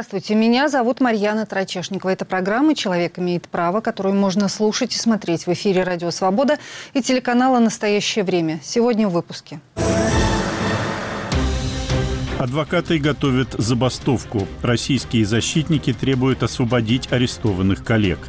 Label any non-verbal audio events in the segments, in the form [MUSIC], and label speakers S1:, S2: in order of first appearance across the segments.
S1: Здравствуйте, меня зовут Марьяна Трачешникова. Это программа «Человек имеет право», которую можно слушать и смотреть в эфире «Радио Свобода» и телеканала «Настоящее время». Сегодня в выпуске.
S2: Адвокаты готовят забастовку. Российские защитники требуют освободить арестованных коллег.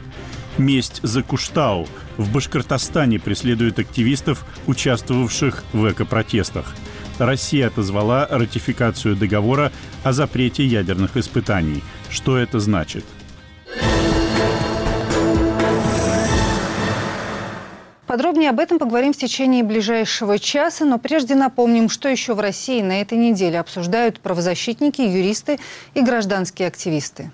S2: Месть за Куштау. В Башкортостане преследуют активистов, участвовавших в экопротестах. Россия отозвала ратификацию договора о запрете ядерных испытаний. Что это значит?
S1: Подробнее об этом поговорим в течение ближайшего часа, но прежде напомним, что еще в России на этой неделе обсуждают правозащитники, юристы и гражданские активисты.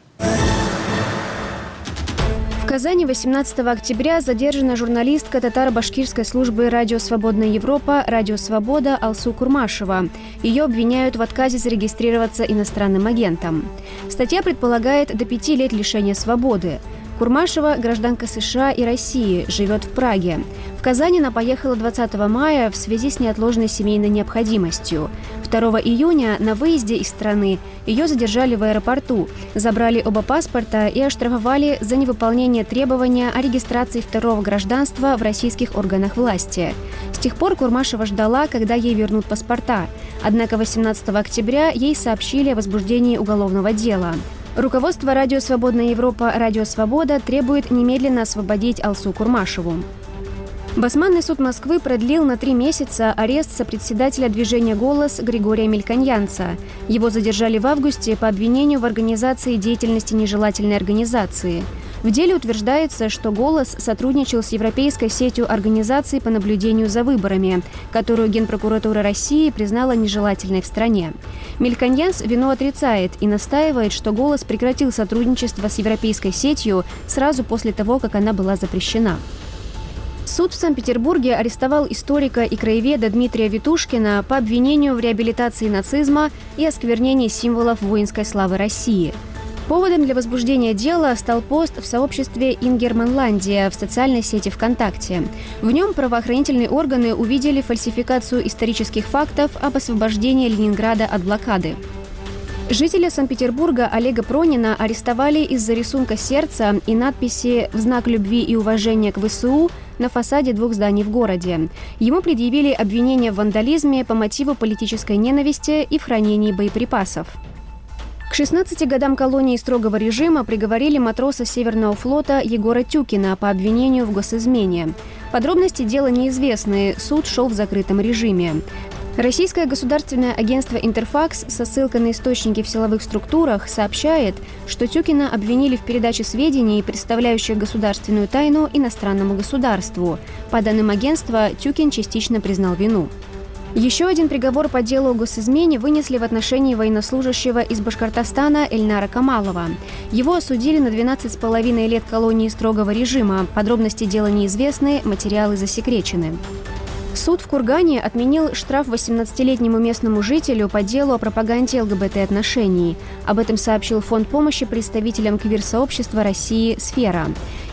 S3: В Казани 18 октября задержана журналистка татаро-башкирской службы «Радио Свободная Европа» «Радио Свобода» Алсу Курмашева. Ее обвиняют в отказе зарегистрироваться иностранным агентом. Статья предполагает до пяти лет лишения свободы. Курмашева – гражданка США и России, живет в Праге. В Казань она поехала 20 мая в связи с неотложной семейной необходимостью. 2 июня на выезде из страны ее задержали в аэропорту, забрали оба паспорта и оштрафовали за невыполнение требования о регистрации второго гражданства в российских органах власти. С тех пор Курмашева ждала, когда ей вернут паспорта. Однако 18 октября ей сообщили о возбуждении уголовного дела. Руководство «Радио Свободная Европа» «Радио Свобода» требует немедленно освободить Алсу Курмашеву. Басманный суд Москвы продлил на три месяца арест сопредседателя движения «Голос» Григория Мельканьянца. Его задержали в августе по обвинению в организации деятельности нежелательной организации. В деле утверждается, что «Голос» сотрудничал с Европейской сетью организаций по наблюдению за выборами, которую Генпрокуратура России признала нежелательной в стране. Мельканьянс вину отрицает и настаивает, что «Голос» прекратил сотрудничество с Европейской сетью сразу после того, как она была запрещена. Суд в Санкт-Петербурге арестовал историка и краеведа Дмитрия Витушкина по обвинению в реабилитации нацизма и осквернении символов воинской славы России – Поводом для возбуждения дела стал пост в сообществе Ингерманландия в социальной сети ВКонтакте. В нем правоохранительные органы увидели фальсификацию исторических фактов об освобождении Ленинграда от блокады. Жителя Санкт-Петербурга Олега Пронина арестовали из-за рисунка сердца и надписи «В знак любви и уважения к ВСУ» на фасаде двух зданий в городе. Ему предъявили обвинение в вандализме по мотиву политической ненависти и в хранении боеприпасов. К 16 годам колонии строгого режима приговорили матроса Северного флота Егора Тюкина по обвинению в госизмене. Подробности дела неизвестны, суд шел в закрытом режиме. Российское государственное агентство «Интерфакс» со ссылкой на источники в силовых структурах сообщает, что Тюкина обвинили в передаче сведений, представляющих государственную тайну иностранному государству. По данным агентства, Тюкин частично признал вину. Еще один приговор по делу о госизмене вынесли в отношении военнослужащего из Башкортостана Эльнара Камалова. Его осудили на 12,5 лет колонии строгого режима. Подробности дела неизвестны, материалы засекречены. Суд в Кургане отменил штраф 18-летнему местному жителю по делу о пропаганде ЛГБТ-отношений. Об этом сообщил Фонд помощи представителям квир-сообщества России «Сфера».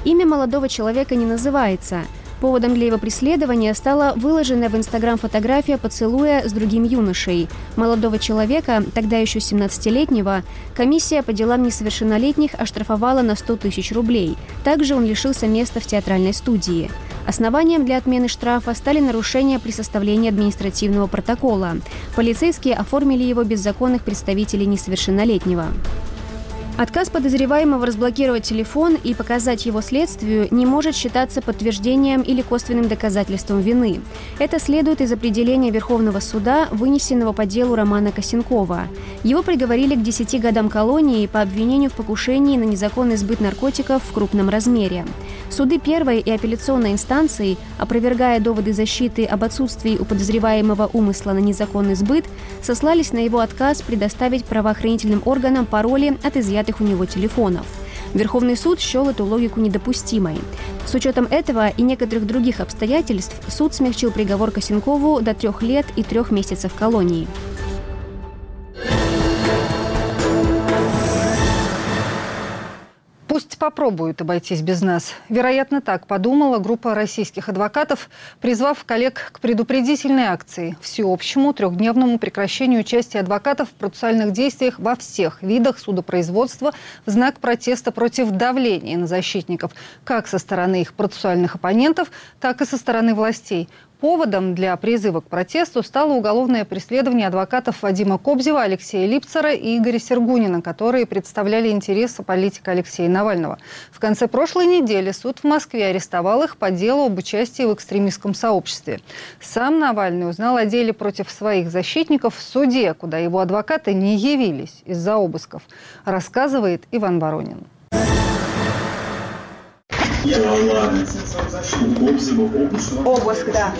S3: Имя молодого человека не называется – Поводом для его преследования стала выложенная в Инстаграм фотография поцелуя с другим юношей. Молодого человека, тогда еще 17-летнего, комиссия по делам несовершеннолетних оштрафовала на 100 тысяч рублей. Также он лишился места в театральной студии. Основанием для отмены штрафа стали нарушения при составлении административного протокола. Полицейские оформили его без законных представителей несовершеннолетнего. Отказ подозреваемого разблокировать телефон и показать его следствию не может считаться подтверждением или косвенным доказательством вины. Это следует из определения Верховного суда, вынесенного по делу Романа Косенкова. Его приговорили к 10 годам колонии по обвинению в покушении на незаконный сбыт наркотиков в крупном размере. Суды первой и апелляционной инстанции, опровергая доводы защиты об отсутствии у подозреваемого умысла на незаконный сбыт, сослались на его отказ предоставить правоохранительным органам пароли от изъятых изъятых у него телефонов. Верховный суд счел эту логику недопустимой. С учетом этого и некоторых других обстоятельств суд смягчил приговор Косенкову до трех лет и трех месяцев колонии.
S1: Пусть попробуют обойтись без нас. Вероятно, так подумала группа российских адвокатов, призвав коллег к предупредительной акции, всеобщему трехдневному прекращению участия адвокатов в процессуальных действиях во всех видах судопроизводства в знак протеста против давления на защитников как со стороны их процессуальных оппонентов, так и со стороны властей. Поводом для призыва к протесту стало уголовное преследование адвокатов Вадима Кобзева, Алексея Липцера и Игоря Сергунина, которые представляли интересы политика Алексея Навального. В конце прошлой недели суд в Москве арестовал их по делу об участии в экстремистском сообществе. Сам Навальный узнал о деле против своих защитников в суде, куда его адвокаты не явились из-за обысков, рассказывает Иван Воронин.
S4: Обыск, да.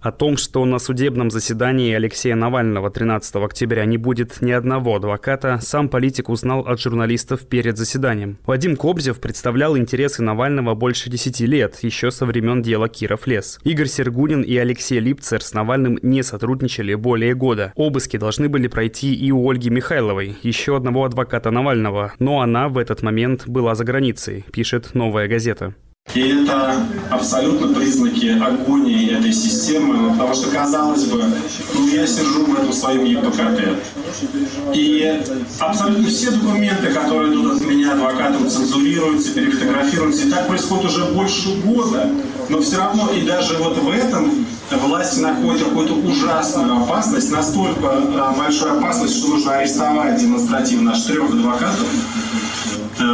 S5: О том, что на судебном заседании Алексея Навального 13 октября не будет ни одного адвоката, сам политик узнал от журналистов перед заседанием. Вадим Кобзев представлял интересы Навального больше 10 лет, еще со времен дела Киров лес. Игорь Сергунин и Алексей Липцер с Навальным не сотрудничали более года. Обыски должны были пройти и у Ольги Михайловой, еще одного адвоката Навального, но она в этот момент была за границей, пишет «Новая газета».
S6: И это абсолютно признаки агонии этой системы, потому что, казалось бы, ну, я сижу в этом своем ЕПКТ, и абсолютно все документы, которые идут от меня адвокатом, цензурируются, перефотографируются, и так происходит уже больше года, но все равно, и даже вот в этом власти находят какую-то ужасную опасность, настолько а, большую опасность, что нужно арестовать демонстративно аж трех адвокатов, э,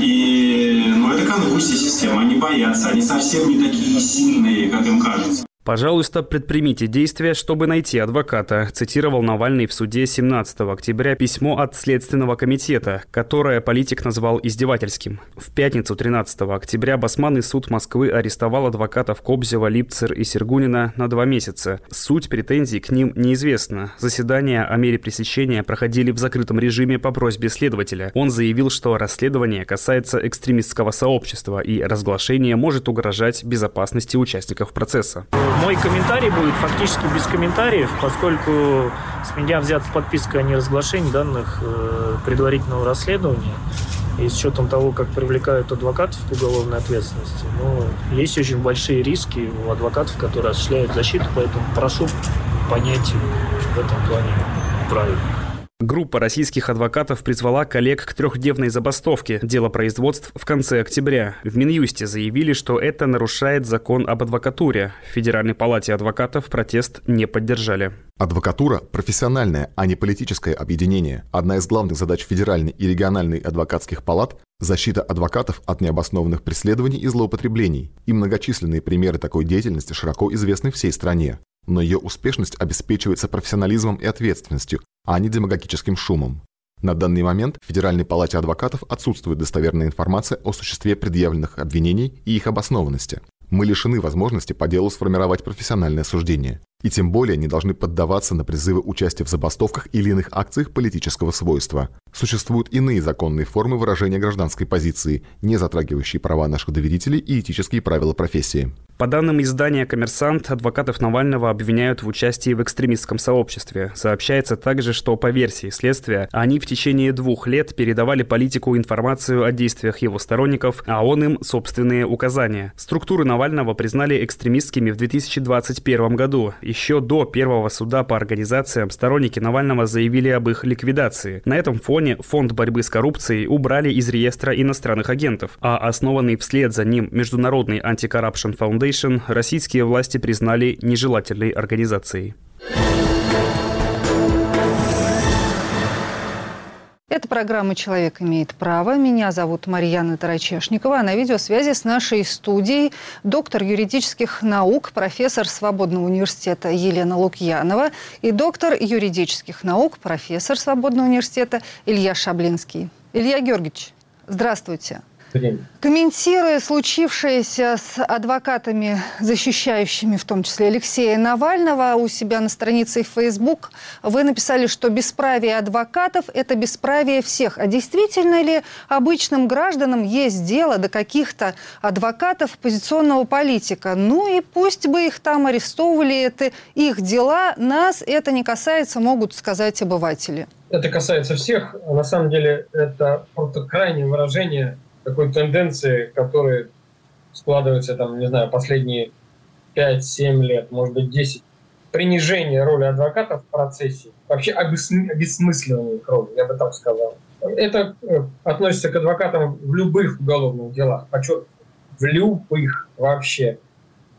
S6: и ну, это конвульсия системы, они боятся, они совсем не такие сильные, как им кажется.
S5: «Пожалуйста, предпримите действия, чтобы найти адвоката», цитировал Навальный в суде 17 октября письмо от Следственного комитета, которое политик назвал издевательским. В пятницу 13 октября Басманный суд Москвы арестовал адвокатов Кобзева, Липцер и Сергунина на два месяца. Суть претензий к ним неизвестна. Заседания о мере пресечения проходили в закрытом режиме по просьбе следователя. Он заявил, что расследование касается экстремистского сообщества и разглашение может угрожать безопасности участников процесса
S7: мой комментарий будет фактически без комментариев, поскольку с меня взята подписка о неразглашении данных э, предварительного расследования. И с учетом того, как привлекают адвокатов к уголовной ответственности, ну, есть очень большие риски у адвокатов, которые осуществляют защиту, поэтому прошу понять в этом плане правильно.
S5: Группа российских адвокатов призвала коллег к трехдневной забастовке дела производств в конце октября. В Минюсте заявили, что это нарушает закон об адвокатуре. В Федеральной палате адвокатов протест не поддержали.
S8: Адвокатура – профессиональное, а не политическое объединение. Одна из главных задач федеральной и региональной адвокатских палат – защита адвокатов от необоснованных преследований и злоупотреблений. И многочисленные примеры такой деятельности широко известны всей стране но ее успешность обеспечивается профессионализмом и ответственностью, а не демагогическим шумом. На данный момент в Федеральной палате адвокатов отсутствует достоверная информация о существе предъявленных обвинений и их обоснованности. Мы лишены возможности по делу сформировать профессиональное суждение. И тем более не должны поддаваться на призывы участия в забастовках или иных акциях политического свойства. Существуют иные законные формы выражения гражданской позиции, не затрагивающие права наших доверителей и этические правила профессии.
S5: По данным издания «Коммерсант», адвокатов Навального обвиняют в участии в экстремистском сообществе. Сообщается также, что по версии следствия, они в течение двух лет передавали политику информацию о действиях его сторонников, а он им собственные указания. Структуры Навального признали экстремистскими в 2021 году. Еще до первого суда по организациям сторонники Навального заявили об их ликвидации. На этом фоне Фонд борьбы с коррупцией убрали из реестра иностранных агентов, а основанный вслед за ним Международный Foundation российские власти признали нежелательной организацией.
S1: Это программа «Человек имеет право». Меня зовут Марьяна Тарачешникова. На видеосвязи с нашей студией доктор юридических наук, профессор Свободного университета Елена Лукьянова и доктор юридических наук, профессор Свободного университета Илья Шаблинский. Илья Георгиевич, здравствуйте время. Комментируя случившееся с адвокатами, защищающими в том числе Алексея Навального, у себя на странице в Facebook, вы написали, что бесправие адвокатов – это бесправие всех. А действительно ли обычным гражданам есть дело до каких-то адвокатов позиционного политика? Ну и пусть бы их там арестовывали, это их дела, нас это не касается, могут сказать обыватели.
S9: Это касается всех. На самом деле это просто крайнее выражение такой тенденции, которые складываются, там, не знаю, последние 5-7 лет, может быть, 10, принижение роли адвоката в процессе, вообще обесмысливание их роли, я бы так сказал. Это э, относится к адвокатам в любых уголовных делах, подчеркиваю, в любых вообще.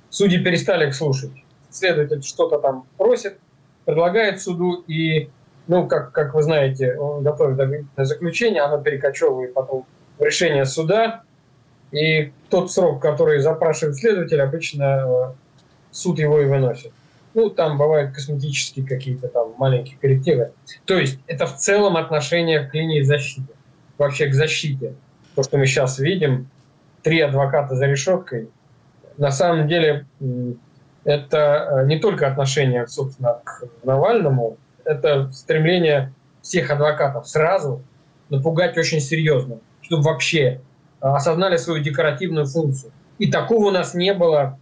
S9: Судьи перестали их слушать. Следователь что-то там просит, предлагает суду, и, ну, как, как вы знаете, он готовит заключение, оно перекочевывает потом решение суда, и тот срок, который запрашивает следователь, обычно э, суд его и выносит. Ну, там бывают косметические какие-то там маленькие коррективы. То есть это в целом отношение к линии защиты, вообще к защите. То, что мы сейчас видим, три адвоката за решеткой, на самом деле это э, не только отношение, собственно, к Навальному, это стремление всех адвокатов сразу напугать очень серьезно, чтобы вообще э, осознали свою декоративную функцию. И такого у нас не было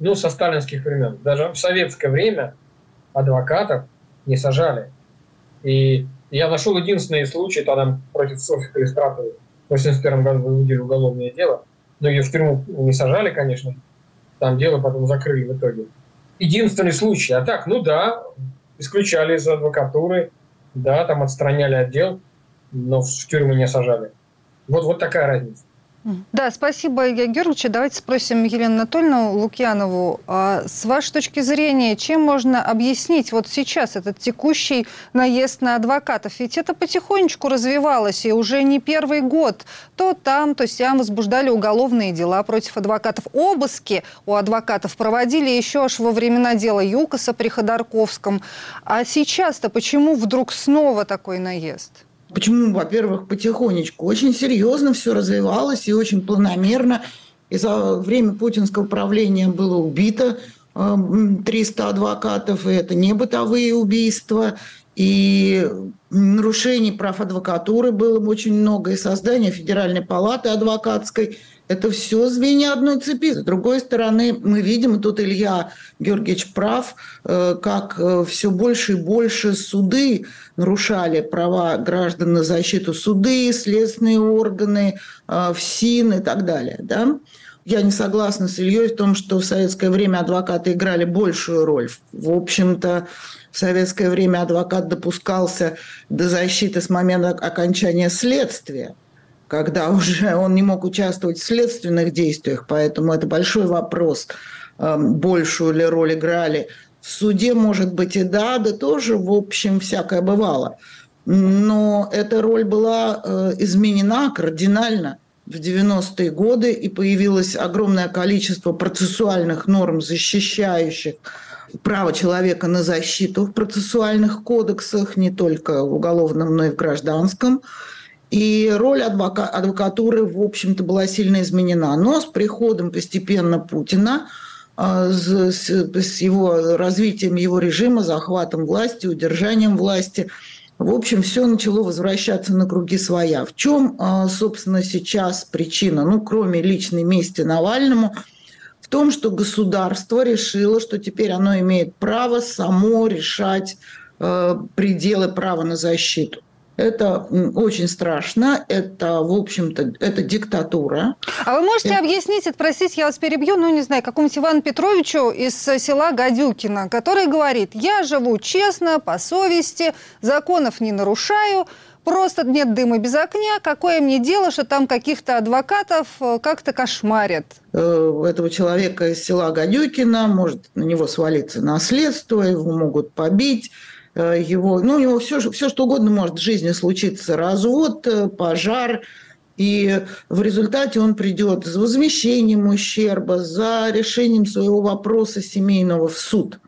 S9: ну, со сталинских времен. Даже в советское время адвокатов не сажали. И я нашел единственный случай, тогда против Софьи Калистратовой в 1981 году возбудили уголовное дело. Но ее в тюрьму не сажали, конечно. Там дело потом закрыли в итоге. Единственный случай. А так, ну да, исключали из адвокатуры, да, там отстраняли отдел, но в тюрьму не сажали. Вот, вот такая разница.
S1: Да, спасибо, Илья Георгиевич. Давайте спросим Елену Анатольевну Лукьянову. А с вашей точки зрения, чем можно объяснить вот сейчас этот текущий наезд на адвокатов? Ведь это потихонечку развивалось, и уже не первый год. То там, то сям возбуждали уголовные дела против адвокатов. Обыски у адвокатов проводили еще аж во времена дела Юкоса при Ходорковском. А сейчас-то почему вдруг снова такой наезд?
S10: Почему? Во-первых, потихонечку. Очень серьезно все развивалось и очень планомерно. И за время путинского правления было убито 300 эм, адвокатов, и это не бытовые убийства, и нарушений прав адвокатуры было очень много, и создание Федеральной палаты адвокатской – это все звенья одной цепи. С другой стороны, мы видим, и тут Илья Георгиевич прав, э, как э, все больше и больше суды нарушали права граждан на защиту суды, следственные органы, э, ФСИН и так далее. Да? Я не согласна с Ильей в том, что в советское время адвокаты играли большую роль. В общем-то, в советское время адвокат допускался до защиты с момента окончания следствия когда [LAUGHS] уже он не мог участвовать в следственных действиях, поэтому это большой вопрос, эм, большую ли роль играли. В суде, может быть, и да, да тоже, в общем, всякое бывало. Но эта роль была э, изменена кардинально в 90-е годы, и появилось огромное количество процессуальных норм, защищающих право человека на защиту в процессуальных кодексах, не только в уголовном, но и в гражданском. И роль адвока- адвокатуры, в общем-то, была сильно изменена. Но с приходом постепенно Путина, а, с, с его развитием его режима, захватом власти, удержанием власти, в общем, все начало возвращаться на круги своя. В чем, а, собственно, сейчас причина? Ну, кроме личной мести Навальному, в том, что государство решило, что теперь оно имеет право само решать э, пределы права на защиту. Это очень страшно. Это, в общем-то, это диктатура.
S1: А вы можете это... объяснить, это, простите, я вас перебью, ну, не знаю, какому-нибудь Ивану Петровичу из села Гадюкина, который говорит, я живу честно, по совести, законов не нарушаю, просто нет дыма без огня, какое мне дело, что там каких-то адвокатов э, как-то кошмарят?
S10: Э, этого человека из села Гадюкина может на него свалиться наследство, его могут побить, его, ну, у него все, все что угодно может в жизни случиться, развод, э, пожар, и в результате он придет с возмещением ущерба, за решением своего вопроса семейного в суд.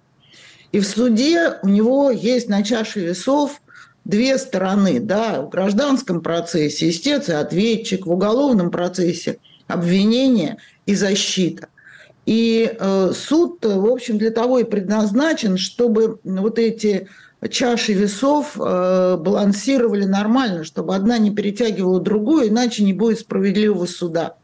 S10: И в суде у него есть на чаше весов две стороны. Да, в гражданском процессе истец и ответчик, в уголовном процессе обвинение и защита. И э, суд, в общем, для того и предназначен, чтобы вот эти чаши весов э, балансировали нормально, чтобы одна не перетягивала другую, иначе не будет справедливого суда.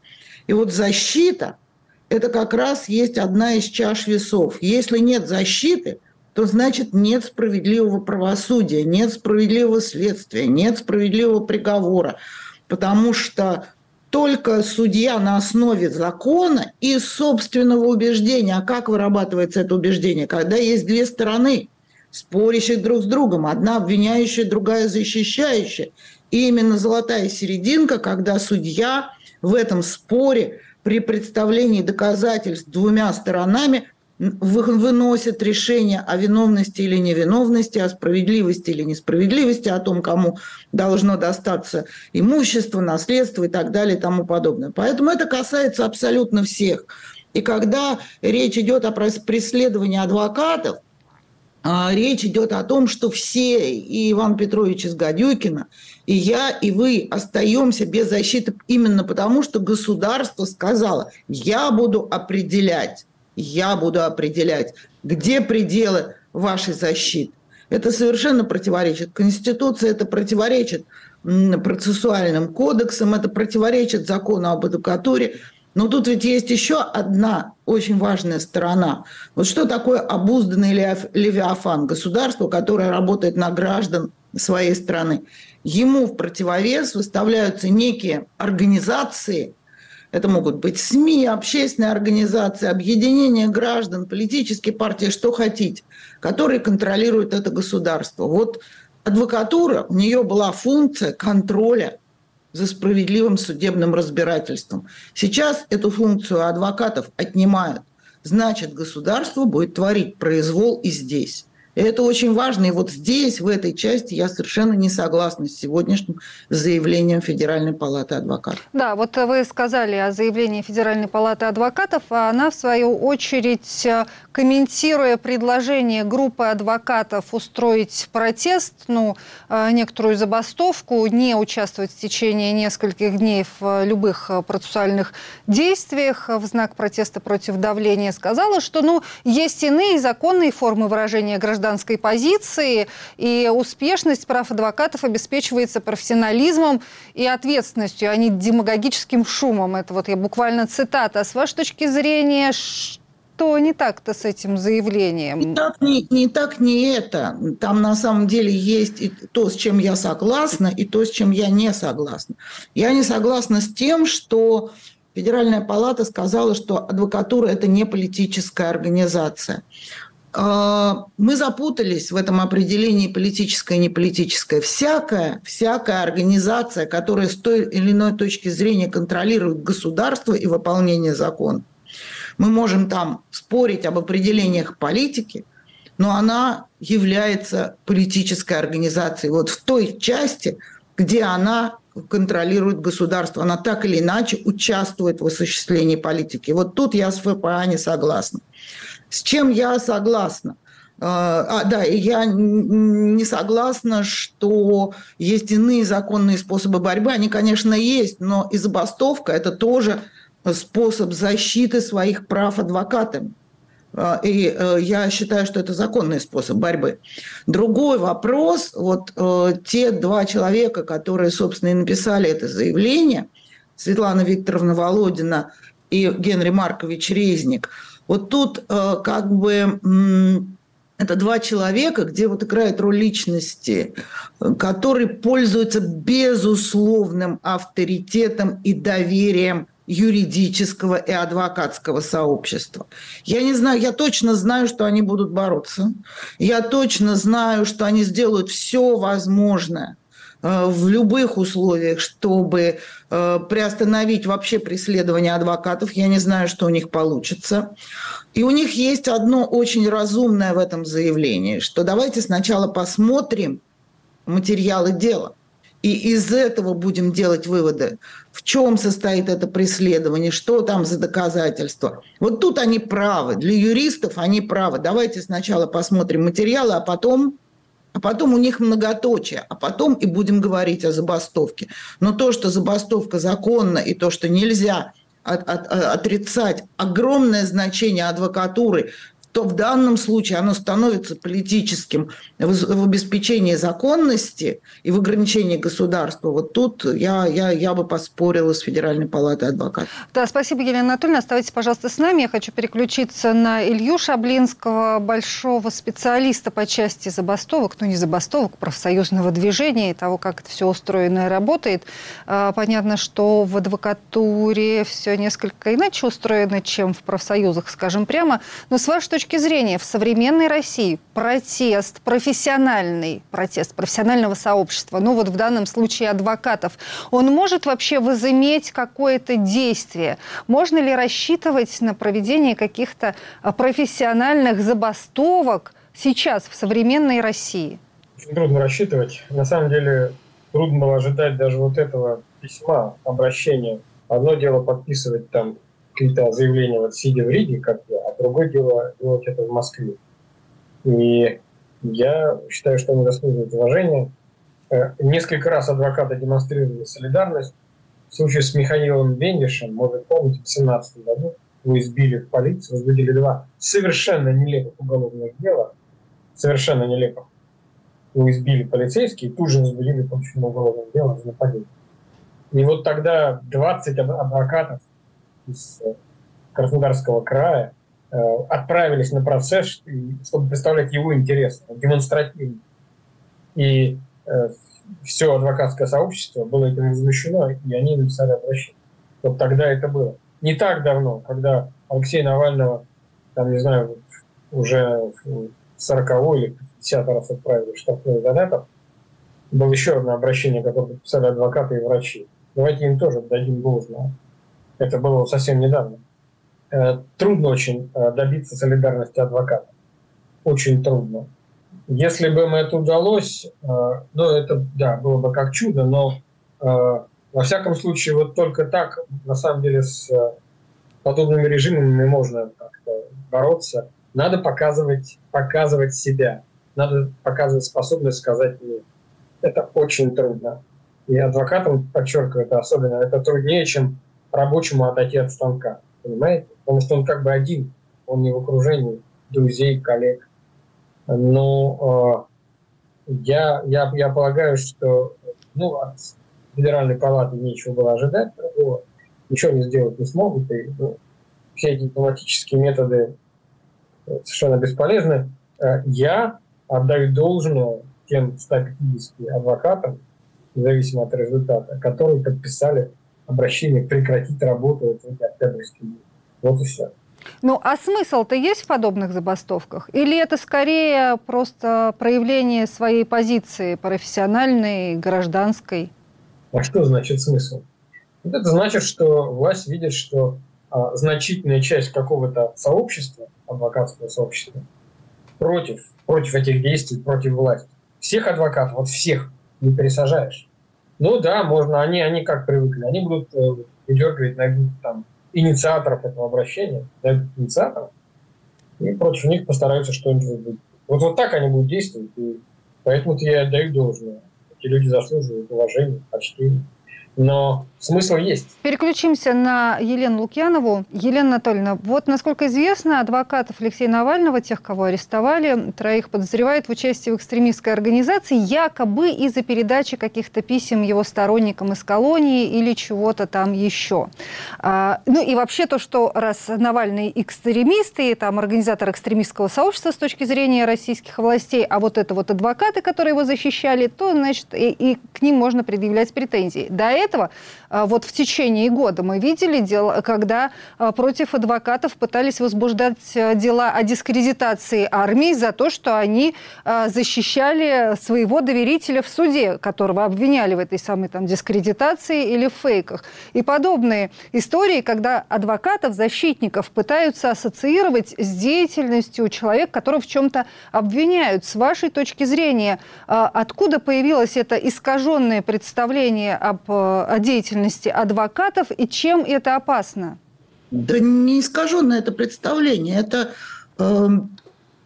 S10: И вот защита – это как раз есть одна из чаш весов. Если нет защиты, то значит нет справедливого правосудия, нет справедливого следствия, нет справедливого приговора, потому что только судья на основе закона и собственного убеждения. А как вырабатывается это убеждение? Когда есть две стороны, спорящих друг с другом, одна обвиняющая, другая защищающая. И именно золотая серединка, когда судья в этом споре при представлении доказательств двумя сторонами выносит решение о виновности или невиновности, о справедливости или несправедливости, о том, кому должно достаться имущество, наследство и так далее и тому подобное. Поэтому это касается абсолютно всех. И когда речь идет о преследовании адвокатов, речь идет о том, что все, и Иван Петрович из Гадюкина, и я, и вы остаемся без защиты именно потому, что государство сказало, я буду определять, я буду определять, где пределы вашей защиты. Это совершенно противоречит Конституции, это противоречит процессуальным кодексам, это противоречит закону об адвокатуре. Но тут ведь есть еще одна очень важная сторона. Вот что такое обузданный левиафан? Государство, которое работает на граждан своей страны. Ему в противовес выставляются некие организации, это могут быть СМИ, общественные организации, объединения граждан, политические партии, что хотите, которые контролируют это государство. Вот адвокатура, у нее была функция контроля за справедливым судебным разбирательством. Сейчас эту функцию адвокатов отнимают. Значит, государство будет творить произвол и здесь. Это очень важно. И вот здесь, в этой части, я совершенно не согласна с сегодняшним заявлением Федеральной палаты адвокатов.
S1: Да, вот вы сказали о заявлении Федеральной палаты адвокатов, а она, в свою очередь, комментируя предложение группы адвокатов устроить протест, ну, э, некоторую забастовку, не участвовать в течение нескольких дней в любых процессуальных действиях в знак протеста против давления, сказала, что, ну, есть иные законные формы выражения граждан гражданской позиции, и успешность прав адвокатов обеспечивается профессионализмом и ответственностью, а не демагогическим шумом. Это вот я буквально цитата. А с вашей точки зрения, что не так-то с этим заявлением?
S10: Не так, не, не так, не это. Там на самом деле есть и то, с чем я согласна, и то, с чем я не согласна. Я не согласна с тем, что Федеральная палата сказала, что адвокатура – это не политическая организация. А, мы запутались в этом определении политическое и неполитическое. Всякая, всякая организация, которая с той или иной точки зрения контролирует государство и выполнение закона, мы можем там спорить об определениях политики, но она является политической организацией. Вот в той части, где она контролирует государство, она так или иначе участвует в осуществлении политики. Вот тут я с ФПА не согласна. С чем я согласна? А, а, да, я не согласна, что есть иные законные способы борьбы. Они, конечно, есть, но и забастовка – это тоже способ защиты своих прав адвокатами. А, и э, я считаю, что это законный способ борьбы. Другой вопрос, вот э, те два человека, которые, собственно, и написали это заявление, Светлана Викторовна Володина и Генри Маркович Резник – вот тут э, как бы это два человека, где вот играет роль личности, которые пользуются безусловным авторитетом и доверием юридического и адвокатского сообщества. Я не знаю, я точно знаю, что они будут бороться. Я точно знаю, что они сделают все возможное – в любых условиях, чтобы э, приостановить вообще преследование адвокатов. Я не знаю, что у них получится. И у них есть одно очень разумное в этом заявлении, что давайте сначала посмотрим материалы дела. И из этого будем делать выводы, в чем состоит это преследование, что там за доказательства. Вот тут они правы. Для юристов они правы. Давайте сначала посмотрим материалы, а потом а потом у них многоточие, а потом и будем говорить о забастовке. Но то, что забастовка законна, и то, что нельзя от, от, отрицать огромное значение адвокатуры то в данном случае оно становится политическим в обеспечении законности и в ограничении государства. Вот тут я, я, я бы поспорила с Федеральной палатой адвокатов.
S1: Да, спасибо, Елена Анатольевна. Оставайтесь, пожалуйста, с нами. Я хочу переключиться на Илью Шаблинского, большого специалиста по части забастовок, ну не забастовок, профсоюзного движения и того, как это все устроено и работает. А, понятно, что в адвокатуре все несколько иначе устроено, чем в профсоюзах, скажем прямо. Но с вашей точки зрения, в современной России протест, профессиональный протест профессионального сообщества, ну вот в данном случае адвокатов, он может вообще возыметь какое-то действие? Можно ли рассчитывать на проведение каких-то а, профессиональных забастовок сейчас в современной России?
S9: Очень трудно рассчитывать. На самом деле трудно было ожидать даже вот этого письма, обращения. Одно дело подписывать там какие-то заявления, вот сидя в Риге, как я, другое дело делать это в Москве. И я считаю, что они заслуживают уважения. Э, несколько раз адвокаты демонстрировали солидарность. В случае с Михаилом Бендишем, может помните, в 2017 году его избили в полиции, возбудили два совершенно нелепых уголовных дела, совершенно нелепых. Его избили полицейские, тут же возбудили почему уголовное дело за нападение. И вот тогда 20 адвокатов из э, Краснодарского края отправились на процесс, чтобы представлять его интересы, демонстративно. И э, все адвокатское сообщество было этим возмущено, и они написали обращение. Вот тогда это было. Не так давно, когда Алексея Навального, там, не знаю, уже 40 или 50 раз отправили в штрафной изолятор, было еще одно обращение, которое подписали адвокаты и врачи. Давайте им тоже дадим должное. Это было совсем недавно. Э, трудно очень э, добиться солидарности адвоката. Очень трудно. Если бы им это удалось, э, ну, это, да, было бы как чудо, но во всяком случае, вот только так, на самом деле, с подобными режимами можно как-то бороться. Надо показывать, показывать себя. Надо показывать способность сказать «нет». Это очень трудно. И адвокатам, подчеркиваю, это особенно, это труднее, чем рабочему отойти от станка. Понимаете? Потому что он как бы один, он не в окружении друзей, коллег. Но э, я, я, я полагаю, что ну, от Федеральной палаты нечего было ожидать другого. Ничего не сделать не смогут. И ну, все эти дипломатические методы э, совершенно бесполезны. Э, я отдаю должное тем 150 адвокатам, независимо от результата, которые подписали обращение прекратить работу октябрьские дни. Вот и все.
S1: Ну, а смысл-то есть в подобных забастовках? Или это скорее просто проявление своей позиции профессиональной, гражданской?
S9: А что значит смысл? Это значит, что власть видит, что а, значительная часть какого-то сообщества, адвокатского сообщества, против, против этих действий, против власти. Всех адвокатов, вот всех не пересажаешь. Ну да, можно, они, они как привыкли, они будут э, выдергивать, найдут там инициаторов этого обращения, найдут инициаторов, и против них постараются что-нибудь выбить. Вот, вот так они будут действовать, и поэтому я отдаю должное. Эти люди заслуживают уважения, почтения но смысл есть.
S1: Переключимся на Елену Лукьянову. Елена Анатольевна, вот, насколько известно, адвокатов Алексея Навального, тех, кого арестовали, троих подозревают в участии в экстремистской организации, якобы из-за передачи каких-то писем его сторонникам из колонии или чего-то там еще. А, ну и вообще то, что раз Навальный экстремист и там организатор экстремистского сообщества с точки зрения российских властей, а вот это вот адвокаты, которые его защищали, то, значит, и, и к ним можно предъявлять претензии. До этого вот в течение года мы видели дело, когда а, против адвокатов пытались возбуждать а, дела о дискредитации армии за то, что они защищали своего доверителя в суде, которого обвиняли в этой самой там дискредитации или фейках. И подобные истории, когда адвокатов, защитников пытаются ассоциировать с деятельностью человека, которого в чем-то обвиняют. С вашей точки зрения, откуда появилось это искаженное представление об о деятельности адвокатов и чем это опасно?
S10: Да не искаженное это представление, это э,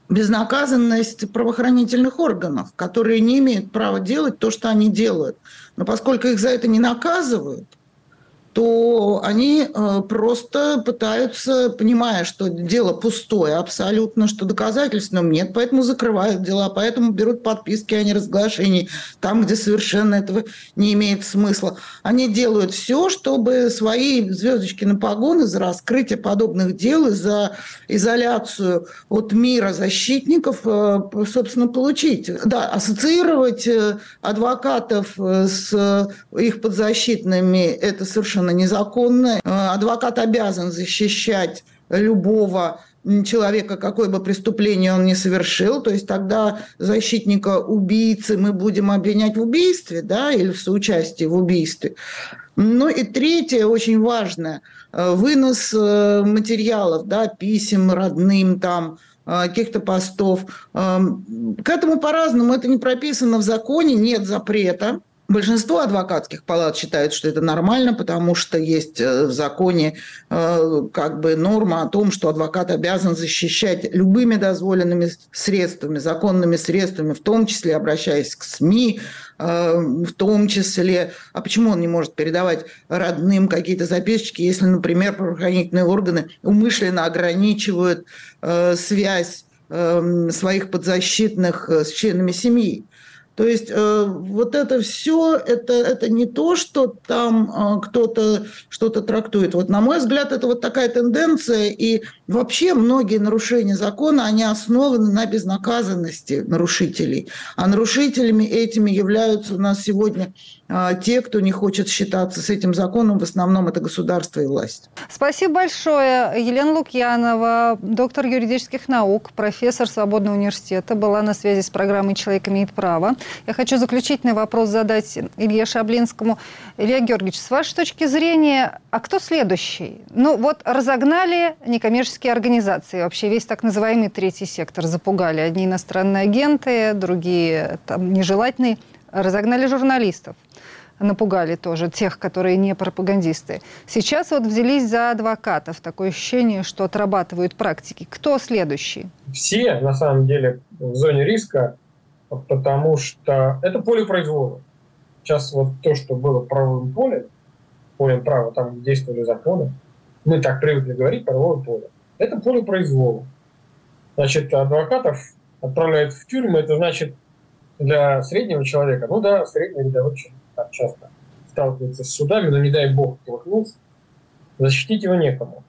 S10: безнаказанность правоохранительных органов, которые не имеют права делать то, что они делают. Но поскольку их за это не наказывают, то они э, просто пытаются, понимая, что дело пустое абсолютно, что доказательств нет, поэтому закрывают дела, поэтому берут подписки о неразглашении там, где совершенно этого не имеет смысла. Они делают все, чтобы свои звездочки на погоны за раскрытие подобных дел и за изоляцию от мира защитников, э, собственно, получить. Да, ассоциировать э, адвокатов с их подзащитными – это совершенно совершенно незаконно. Э, адвокат обязан защищать любого человека, какое бы преступление он ни совершил, то есть тогда защитника убийцы мы будем обвинять в убийстве, да, или в соучастии в убийстве. Ну и третье, очень важное, э, вынос э, материалов, да, писем родным там, каких-то постов. К этому по-разному, это не прописано в законе, нет запрета. Большинство адвокатских палат считают, что это нормально, потому что есть э, в законе э, как бы норма о том, что адвокат обязан защищать любыми дозволенными средствами, законными средствами, в том числе обращаясь к СМИ, э, в том числе, а почему он не может передавать родным какие-то записочки, если, например, правоохранительные органы умышленно ограничивают связь своих подзащитных с членами семьи. То есть э, вот это все, это, это не то, что там э, кто-то что-то трактует. Вот на мой взгляд, это вот такая тенденция, и вообще многие нарушения закона, они основаны на безнаказанности нарушителей. А нарушителями этими являются у нас сегодня те, кто не хочет считаться с этим законом, в основном это государство и власть.
S1: Спасибо большое. Елена Лукьянова, доктор юридических наук, профессор Свободного университета, была на связи с программой «Человек имеет право». Я хочу заключительный вопрос задать Илье Шаблинскому. Илья Георгиевич, с вашей точки зрения, а кто следующий? Ну вот разогнали некоммерческие организации, вообще весь так называемый третий сектор запугали. Одни иностранные агенты, другие там нежелательные. Разогнали журналистов напугали тоже тех, которые не пропагандисты. Сейчас вот взялись за адвокатов. Такое ощущение, что отрабатывают практики. Кто следующий?
S9: Все, на самом деле, в зоне риска, потому что это поле произвола. Сейчас вот то, что было правовым полем, полем права, там действовали законы, мы так привыкли говорить, правовое поле. Это поле произвола. Значит, адвокатов отправляют в тюрьму, это значит для среднего человека, ну да, средний рядовой человек так часто сталкивается с судами, но не дай бог колыхнулся, защитить его некому.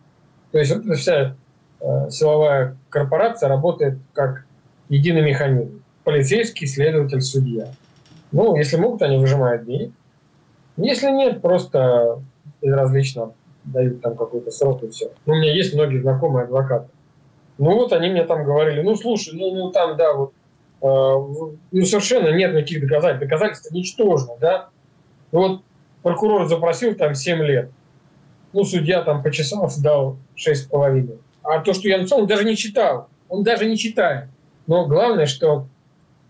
S9: То есть вот вся э, силовая корпорация работает как единый механизм. Полицейский, следователь, судья. Ну, если могут, они выжимают денег. Если нет, просто безразлично дают там какой-то срок и все. Ну, у меня есть многие знакомые адвокаты. Ну вот они мне там говорили, ну слушай, ну, ну там, да, вот, ну совершенно нет никаких доказательств, доказательства ничтожны, да, вот прокурор запросил там 7 лет. Ну, судья там почесался, дал 6,5. А то, что я написал, он даже не читал. Он даже не читает. Но главное, что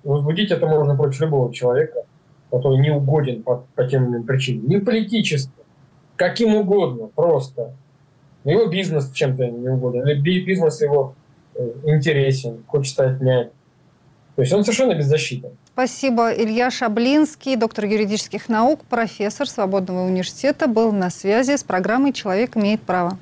S9: возбудить это можно против любого человека, который не угоден по, по тем или иным причинам. Не политически, каким угодно, просто. Его бизнес чем-то не угоден, или бизнес его э, интересен, хочет стать нянь. То есть он совершенно беззащитен.
S1: Спасибо. Илья Шаблинский, доктор юридических наук, профессор Свободного университета, был на связи с программой «Человек имеет право».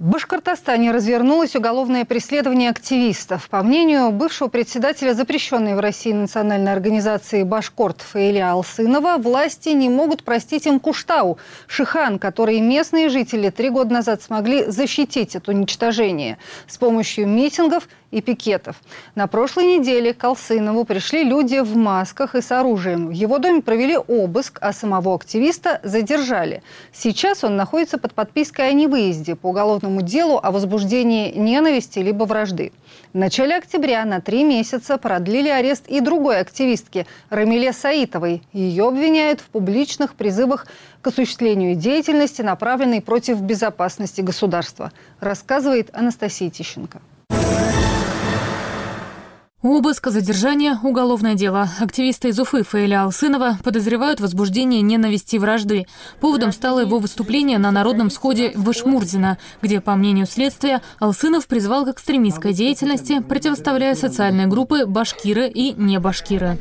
S1: В Башкортостане развернулось уголовное преследование активистов. По мнению бывшего председателя запрещенной в России национальной организации «Башкорт» Фаиля Алсынова, власти не могут простить им Куштау, Шихан, который местные жители три года назад смогли защитить от уничтожения с помощью митингов – и пикетов. На прошлой неделе к Алсынову пришли люди в масках и с оружием. В его доме провели обыск, а самого активиста задержали. Сейчас он находится под подпиской о невыезде по уголовному делу о возбуждении ненависти либо вражды. В начале октября на три месяца продлили арест и другой активистки Рамиле Саитовой. Ее обвиняют в публичных призывах к осуществлению деятельности, направленной против безопасности государства, рассказывает Анастасия Тищенко.
S11: Обыск, задержание, уголовное дело. Активисты из Уфы Фаиля Алсынова подозревают в возбуждении ненависти и вражды. Поводом стало его выступление на народном сходе в Ишмурзино, где, по мнению следствия, Алсынов призвал к экстремистской деятельности, противоставляя социальные группы башкиры и не башкиры.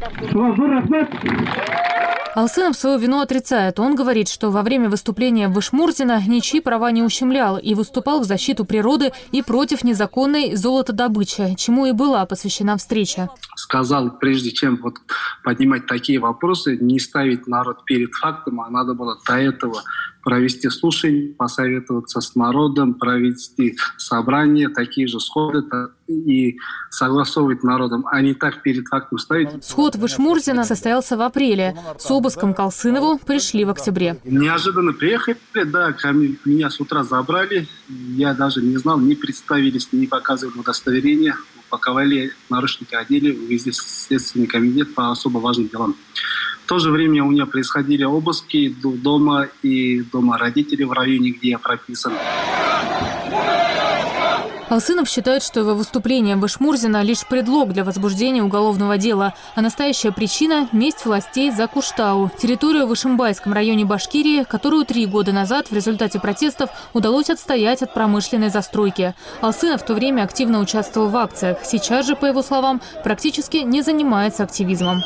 S11: Алсынов свою вину отрицает. Он говорит, что во время выступления в Ишмурзино ничьи права не ущемлял и выступал в защиту природы и против незаконной золотодобычи, чему и была посвящена встреча.
S12: Сказал, прежде чем вот поднимать такие вопросы, не ставить народ перед фактом, а надо было до этого провести слушание, посоветоваться с народом, провести собрания, такие же сходы и согласовывать народом, а не так перед фактом ставить.
S11: Сход в Ишмурзино состоялся в апреле. С обыском к Алсынову пришли в октябре.
S12: Неожиданно приехали, да, меня с утра забрали. Я даже не знал, не представились, не показывали удостоверение. Упаковали наручники, одели, увезли в следственный комитет по особо важным делам. В то же время у меня происходили обыски дома и дома родителей в районе, где я прописан.
S11: Алсынов считает, что его выступление в Ишмурзино – лишь предлог для возбуждения уголовного дела, а настоящая причина – месть властей за Куштау, территорию в Ишимбайском районе Башкирии, которую три года назад в результате протестов удалось отстоять от промышленной застройки. Алсынов в то время активно участвовал в акциях. Сейчас же, по его словам, практически не занимается активизмом.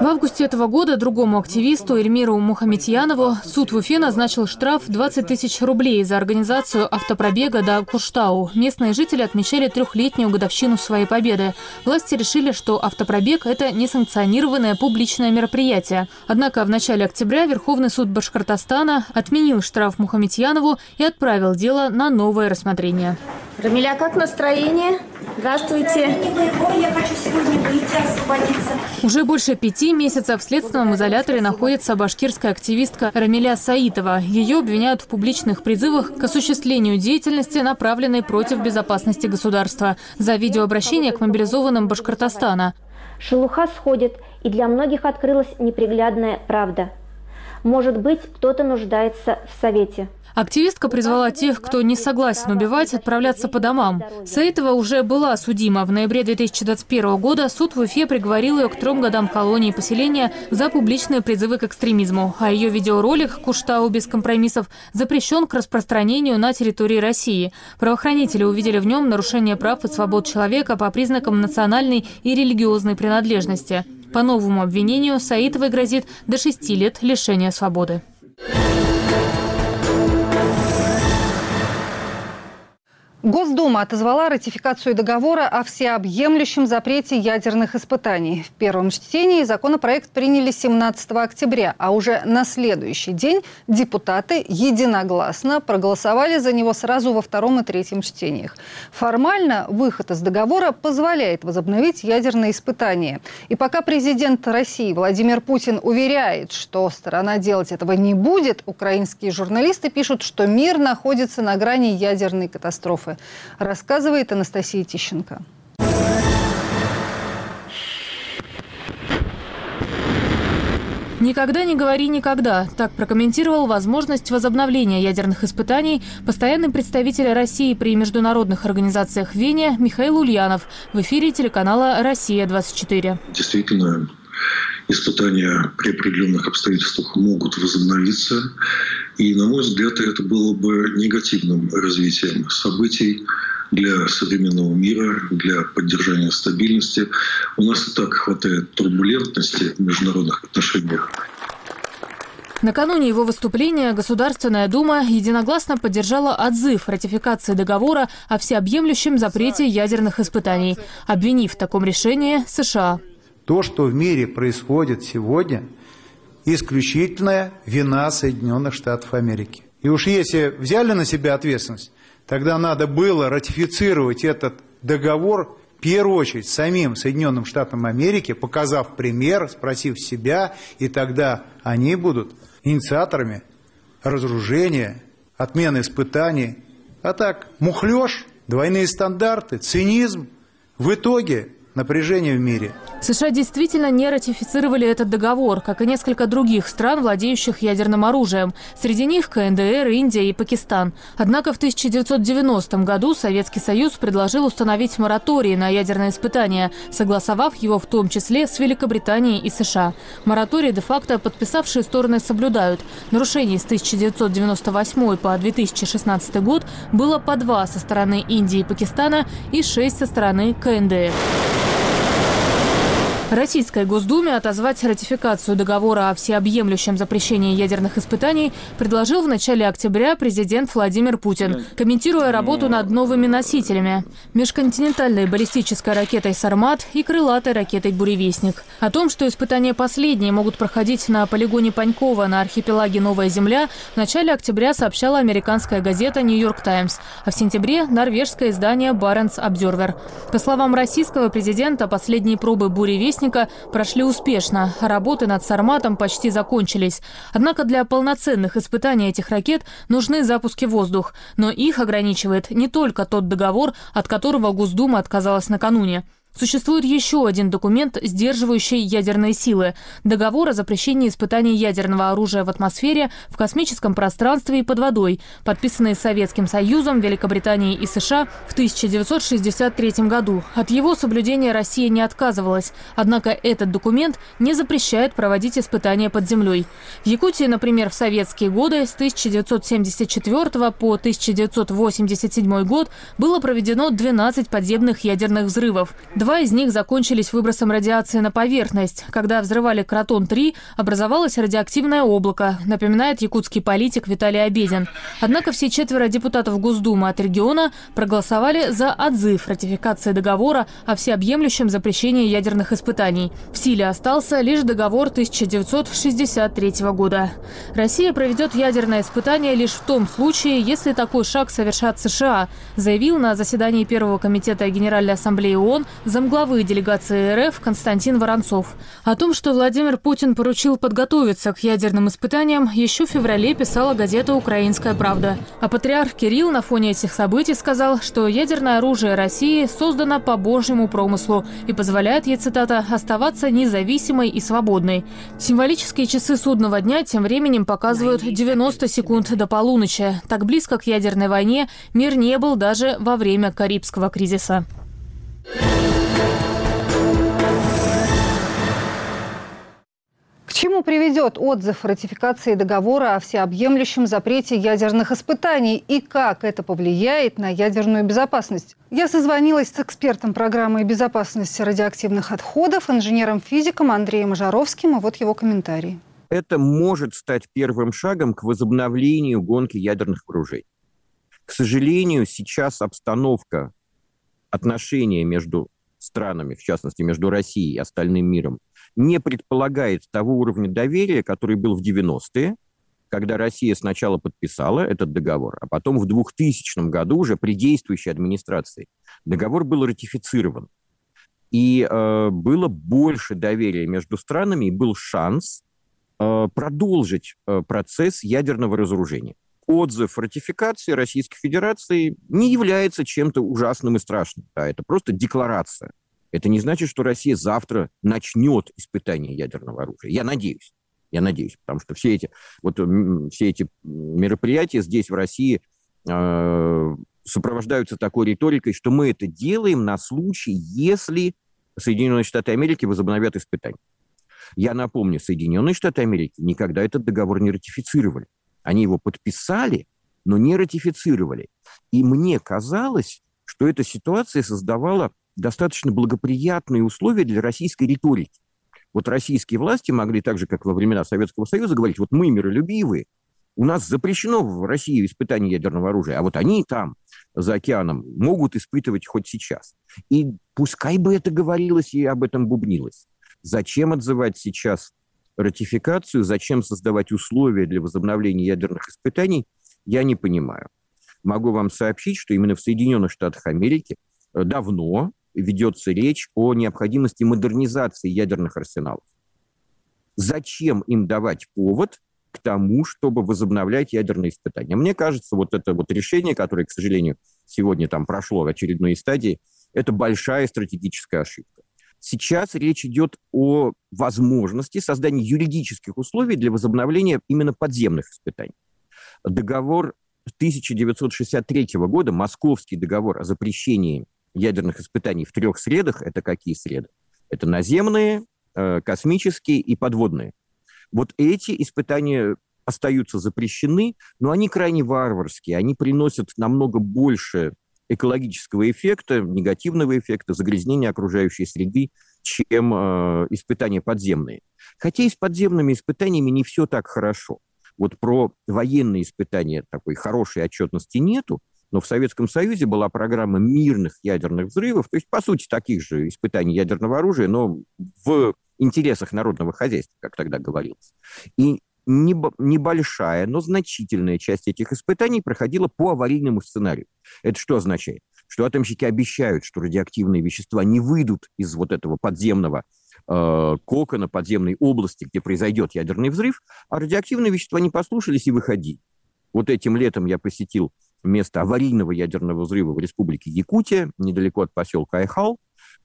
S11: В августе этого года другому активисту Эльмиру Мухаметьянову суд в Уфе назначил штраф 20 тысяч рублей за организацию автопробега до Куштау. Местные жители отмечали трехлетнюю годовщину своей победы. Власти решили, что автопробег – это несанкционированное публичное мероприятие. Однако в начале октября Верховный суд Башкортостана отменил штраф Мухаметьянову и отправил дело на новое рассмотрение.
S13: Рамиля, как настроение? Здравствуйте.
S11: Я хочу сегодня выйти, освободиться. Уже больше пяти месяцев в следственном изоляторе находится башкирская активистка Рамиля Саитова. Ее обвиняют в публичных призывах к осуществлению деятельности, направленной против безопасности государства, за видеообращение к мобилизованным Башкортостана.
S13: Шелуха сходит, и для многих открылась неприглядная правда. Может быть, кто-то нуждается в совете.
S11: Активистка призвала тех, кто не согласен убивать, отправляться по домам. Саитова уже была судима. В ноябре 2021 года суд в Уфе приговорил ее к трем годам колонии поселения за публичные призывы к экстремизму. А ее видеоролик «Куштау без компромиссов» запрещен к распространению на территории России. Правоохранители увидели в нем нарушение прав и свобод человека по признакам национальной и религиозной принадлежности. По новому обвинению Саитовой грозит до шести лет лишения свободы.
S1: Госдума отозвала ратификацию договора о всеобъемлющем запрете ядерных испытаний. В первом чтении законопроект приняли 17 октября, а уже на следующий день депутаты единогласно проголосовали за него сразу во втором и третьем чтениях. Формально выход из договора позволяет возобновить ядерные испытания. И пока президент России Владимир Путин уверяет, что сторона делать этого не будет, украинские журналисты пишут, что мир находится на грани ядерной катастрофы катастрофы, рассказывает Анастасия Тищенко.
S11: «Никогда не говори никогда» – так прокомментировал возможность возобновления ядерных испытаний постоянный представитель России при международных организациях в Вене Михаил Ульянов в эфире телеканала «Россия-24».
S14: Действительно, испытания при определенных обстоятельствах могут возобновиться. И, на мой взгляд, это было бы негативным развитием событий для современного мира, для поддержания стабильности. У нас и так хватает турбулентности в международных отношениях.
S11: Накануне его выступления Государственная Дума единогласно поддержала отзыв ратификации договора о всеобъемлющем запрете ядерных испытаний, обвинив в таком решении США.
S15: То, что в мире происходит сегодня, исключительная вина Соединенных Штатов Америки. И уж если взяли на себя ответственность, тогда надо было ратифицировать этот договор в первую очередь самим Соединенным Штатам Америки, показав пример, спросив себя, и тогда они будут инициаторами разоружения, отмены испытаний. А так, мухлёж, двойные стандарты, цинизм. В итоге напряжение в мире.
S11: США действительно не ратифицировали этот договор, как и несколько других стран, владеющих ядерным оружием. Среди них КНДР, Индия и Пакистан. Однако в 1990 году Советский Союз предложил установить мораторий на ядерные испытания, согласовав его в том числе с Великобританией и США. Мораторий де-факто подписавшие стороны соблюдают. Нарушений с 1998 по 2016 год было по два со стороны Индии и Пакистана и шесть со стороны КНДР. Российской Госдуме отозвать ратификацию договора о всеобъемлющем запрещении ядерных испытаний предложил в начале октября президент Владимир Путин, комментируя работу над новыми носителями – межконтинентальной баллистической ракетой «Сармат» и крылатой ракетой «Буревестник». О том, что испытания последние могут проходить на полигоне Панькова на архипелаге «Новая Земля», в начале октября сообщала американская газета «Нью-Йорк Таймс», а в сентябре – норвежское издание «Баренц Обзервер». По словам российского президента, последние пробы «Буревестник» «Вестника» прошли успешно. Работы над «Сарматом» почти закончились. Однако для полноценных испытаний этих ракет нужны запуски в воздух. Но их ограничивает не только тот договор, от которого Госдума отказалась накануне. Существует еще один документ, сдерживающий ядерные силы – договор о запрещении испытаний ядерного оружия в атмосфере, в космическом пространстве и под водой, подписанный Советским Союзом, Великобританией и США в 1963 году. От его соблюдения Россия не отказывалась, однако этот документ не запрещает проводить испытания под землей. В Якутии, например, в советские годы с 1974 по 1987 год было проведено 12 подземных ядерных взрывов. Два из них закончились выбросом радиации на поверхность. Когда взрывали Кротон-3, образовалось радиоактивное облако, напоминает якутский политик Виталий Обедин. Однако все четверо депутатов Госдумы от региона проголосовали за отзыв ратификации договора о всеобъемлющем запрещении ядерных испытаний. В силе остался лишь договор 1963 года. Россия проведет ядерное испытание лишь в том случае, если такой шаг совершат США, заявил на заседании Первого комитета Генеральной Ассамблеи ООН замглавы делегации РФ Константин Воронцов. О том, что Владимир Путин поручил подготовиться к ядерным испытаниям, еще в феврале писала газета «Украинская правда». А патриарх Кирилл на фоне этих событий сказал, что ядерное оружие России создано по божьему промыслу и позволяет ей, цитата, «оставаться независимой и свободной». Символические часы судного дня тем временем показывают 90 секунд до полуночи. Так близко к ядерной войне мир не был даже во время Карибского кризиса.
S1: К чему приведет отзыв ратификации договора о всеобъемлющем запрете ядерных испытаний и как это повлияет на ядерную безопасность? Я созвонилась с экспертом программы безопасности радиоактивных отходов, инженером-физиком Андреем Жаровским, и вот его комментарий.
S16: Это может стать первым шагом к возобновлению гонки ядерных вооружений. К сожалению, сейчас обстановка отношения между странами, в частности, между Россией и остальным миром, не предполагает того уровня доверия, который был в 90-е, когда Россия сначала подписала этот договор, а потом в 2000 году уже при действующей администрации договор был ратифицирован. И э, было больше доверия между странами, и был шанс э, продолжить э, процесс ядерного разоружения. Отзыв ратификации Российской Федерации не является чем-то ужасным и страшным. Да, это просто декларация. Это не значит, что Россия завтра начнет испытание ядерного оружия. Я надеюсь. Я надеюсь, потому что все эти, вот, все эти мероприятия здесь, в России, э, сопровождаются такой риторикой, что мы это делаем на случай, если Соединенные Штаты Америки возобновят испытания. Я напомню, Соединенные Штаты Америки никогда этот договор не ратифицировали. Они его подписали, но не ратифицировали. И мне казалось, что эта ситуация создавала достаточно благоприятные условия для российской риторики. Вот российские власти могли так же, как во времена Советского Союза, говорить, вот мы миролюбивые, у нас запрещено в России испытание ядерного оружия, а вот они там, за океаном, могут испытывать хоть сейчас. И пускай бы это говорилось и об этом бубнилось. Зачем отзывать сейчас ратификацию, зачем создавать условия для возобновления ядерных испытаний, я не понимаю. Могу вам сообщить, что именно в Соединенных Штатах Америки э, давно ведется речь о необходимости модернизации ядерных арсеналов. Зачем им давать повод к тому, чтобы возобновлять ядерные испытания? Мне кажется, вот это вот решение, которое, к сожалению, сегодня там прошло в очередной стадии, это большая стратегическая ошибка. Сейчас речь идет о возможности создания юридических условий для возобновления именно подземных испытаний. Договор 1963 года, Московский договор о запрещении ядерных испытаний в трех средах, это какие среды? Это наземные, э, космические и подводные. Вот эти испытания остаются запрещены, но они крайне варварские, они приносят намного больше экологического эффекта, негативного эффекта, загрязнения окружающей среды, чем э, испытания подземные. Хотя и с подземными испытаниями не все так хорошо. Вот про военные испытания такой хорошей отчетности нету, но в Советском Союзе была программа мирных ядерных взрывов, то есть, по сути, таких же испытаний ядерного оружия, но в интересах народного хозяйства, как тогда говорилось. И небольшая, но значительная часть этих испытаний проходила по аварийному сценарию. Это что означает? Что атомщики обещают, что радиоактивные вещества не выйдут из вот этого подземного э, кокона, подземной области, где произойдет ядерный взрыв, а радиоактивные вещества не послушались и выходили. Вот этим летом я посетил место аварийного ядерного взрыва в республике Якутия, недалеко от поселка Айхал.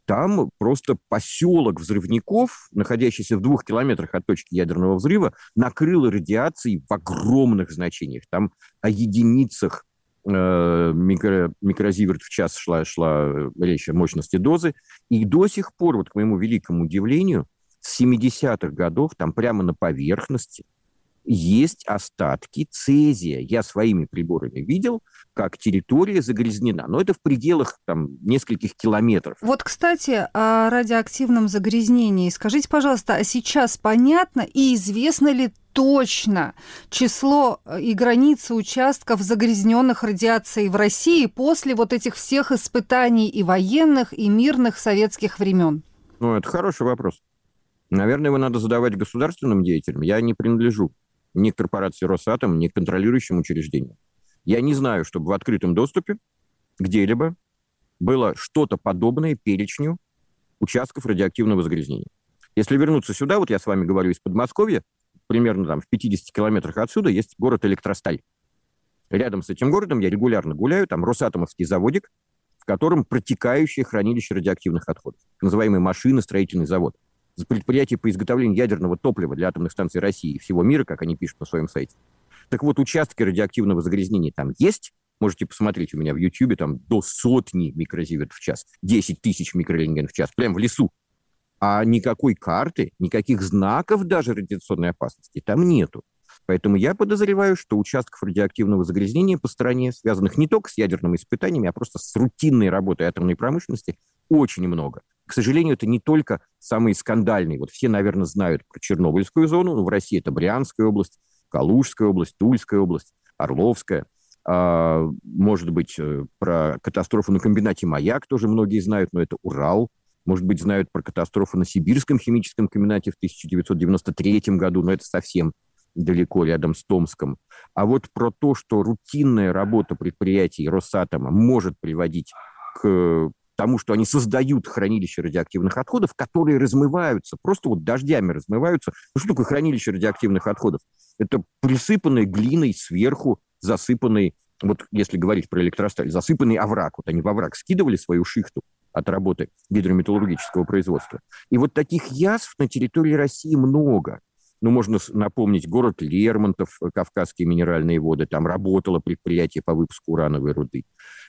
S16: Там просто поселок взрывников, находящийся в двух километрах от точки ядерного взрыва, накрыло радиацией в огромных значениях. Там о единицах э, микро, микрозиверт в час шла, шла речь о мощности дозы. И до сих пор, вот к моему великому удивлению, с 70-х годов там прямо на поверхности есть остатки цезия. Я своими приборами видел, как территория загрязнена. Но это в пределах там, нескольких километров.
S1: Вот, кстати, о радиоактивном загрязнении. Скажите, пожалуйста, а сейчас понятно и известно ли точно число э, и границы участков, загрязненных радиацией в России после вот этих всех испытаний и военных, и мирных советских времен?
S16: Ну, это хороший вопрос. Наверное, его надо задавать государственным деятелям. Я не принадлежу ни к корпорации Росатом, ни к контролирующим учреждениям. Я не знаю, чтобы в открытом доступе где-либо было что-то подобное перечню участков радиоактивного загрязнения. Если вернуться сюда, вот я с вами говорю из Подмосковья, примерно там в 50 километрах отсюда есть город Электросталь. Рядом с этим городом я регулярно гуляю, там Росатомовский заводик, в котором протекающее хранилище радиоактивных отходов, называемый машиностроительный завод предприятий по изготовлению ядерного топлива для атомных станций России и всего мира, как они пишут на своем сайте. Так вот, участки радиоактивного загрязнения там есть. Можете посмотреть у меня в YouTube, там до сотни микрозиверт в час, 10 тысяч микрорентген в час, прям в лесу. А никакой карты, никаких знаков даже радиационной опасности там нету. Поэтому я подозреваю, что участков радиоактивного загрязнения по стране, связанных не только с ядерными испытаниями, а просто с рутинной работой атомной промышленности, очень много. К сожалению, это не только самые скандальные. Вот все, наверное, знают про Чернобыльскую зону, но в России это Брянская область, Калужская область, Тульская область, Орловская. А, может быть, э, про катастрофу на комбинате «Маяк» тоже многие знают, но это Урал. Может быть, знают про катастрофу на Сибирском химическом комбинате в 1993 году, но это совсем далеко рядом с Томском. А вот про то, что рутинная работа предприятий Росатома может приводить к тому, что они создают хранилище радиоактивных отходов, которые размываются, просто вот дождями размываются. Ну что такое хранилище радиоактивных отходов? Это присыпанный глиной сверху, засыпанный, вот если говорить про электросталь, засыпанный овраг. Вот они в овраг скидывали свою шихту от работы гидрометаллургического производства. И вот таких язв на территории России много. Ну, можно напомнить город Лермонтов, э, Кавказские минеральные воды, там работало предприятие по выпуску урановой руды.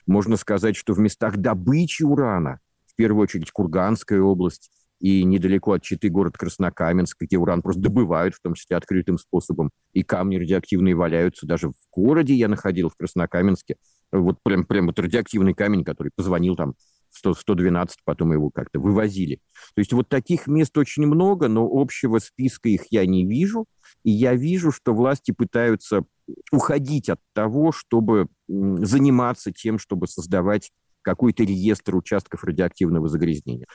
S16: Можно сказать, что в местах добычи урана, в первую очередь Курганская область, и недалеко от Читы город Краснокаменск, где уран просто добывают, в том числе открытым способом, и камни радиоактивные валяются. Даже в городе я находил, в Краснокаменске, вот прям, прям вот радиоактивный камень, который позвонил там 100, 112, потом его как-то вывозили. То есть вот таких мест очень много, но общего списка их я не вижу. И я вижу, что власти пытаются уходить от того, чтобы заниматься тем, чтобы создавать какой-то реестр участков радиоактивного загрязнения.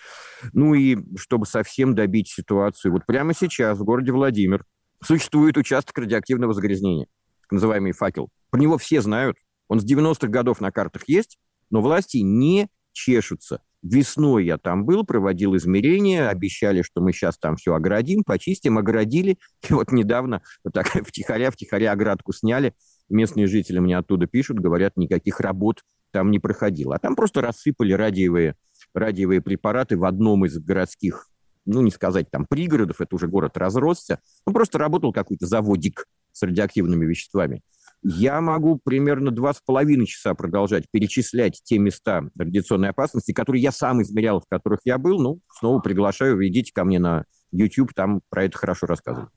S16: Ну и чтобы совсем добить ситуацию, вот прямо сейчас в городе Владимир существует участок радиоактивного загрязнения, называемый факел. Про него все знают, он с 90-х годов на картах есть, но власти не чешутся. Весной я там был, проводил измерения, обещали, что мы сейчас там все оградим, почистим, оградили. [LAUGHS] И вот недавно вот так [LAUGHS] втихаря-втихаря оградку сняли. Местные жители мне оттуда пишут, говорят, никаких работ там не проходило. А там просто рассыпали радиевые радиовые препараты в одном из городских, ну, не сказать там пригородов, это уже город разросся, ну, просто работал какой-то заводик с радиоактивными веществами. Я могу примерно два с половиной часа продолжать перечислять те места радиационной опасности, которые я сам измерял, в которых я был. Ну, снова приглашаю, идите ко мне на YouTube там про это хорошо рассказывают.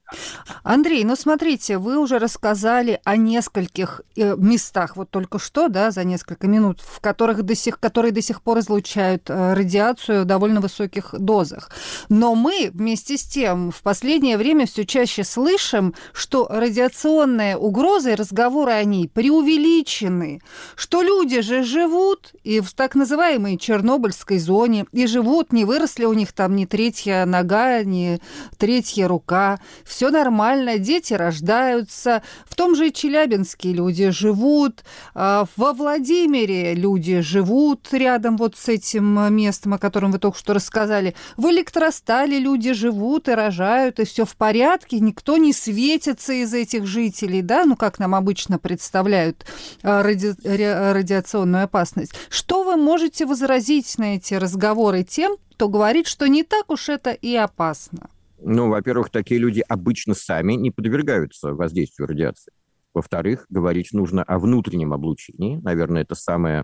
S1: Андрей, ну смотрите, вы уже рассказали о нескольких э, местах, вот только что, да, за несколько минут, в которых до сих, которые до сих пор излучают э, радиацию в довольно высоких дозах. Но мы вместе с тем в последнее время все чаще слышим, что радиационные угрозы и разговоры о ней преувеличены, что люди же живут и в так называемой Чернобыльской зоне, и живут, не выросли у них там ни третья нога, ни третья рука, все нормально, дети рождаются. В том же Челябинске люди живут, а, во Владимире люди живут рядом вот с этим местом, о котором вы только что рассказали. В Электростале люди живут и рожают, и все в порядке, никто не светится из этих жителей, да, ну как нам обычно представляют а, ради... радиационную опасность. Что вы можете возразить на эти разговоры тем, кто говорит, что не так уж это и опасно?
S16: Ну, во-первых, такие люди обычно сами не подвергаются воздействию радиации. Во-вторых, говорить нужно о внутреннем облучении. Наверное, это самое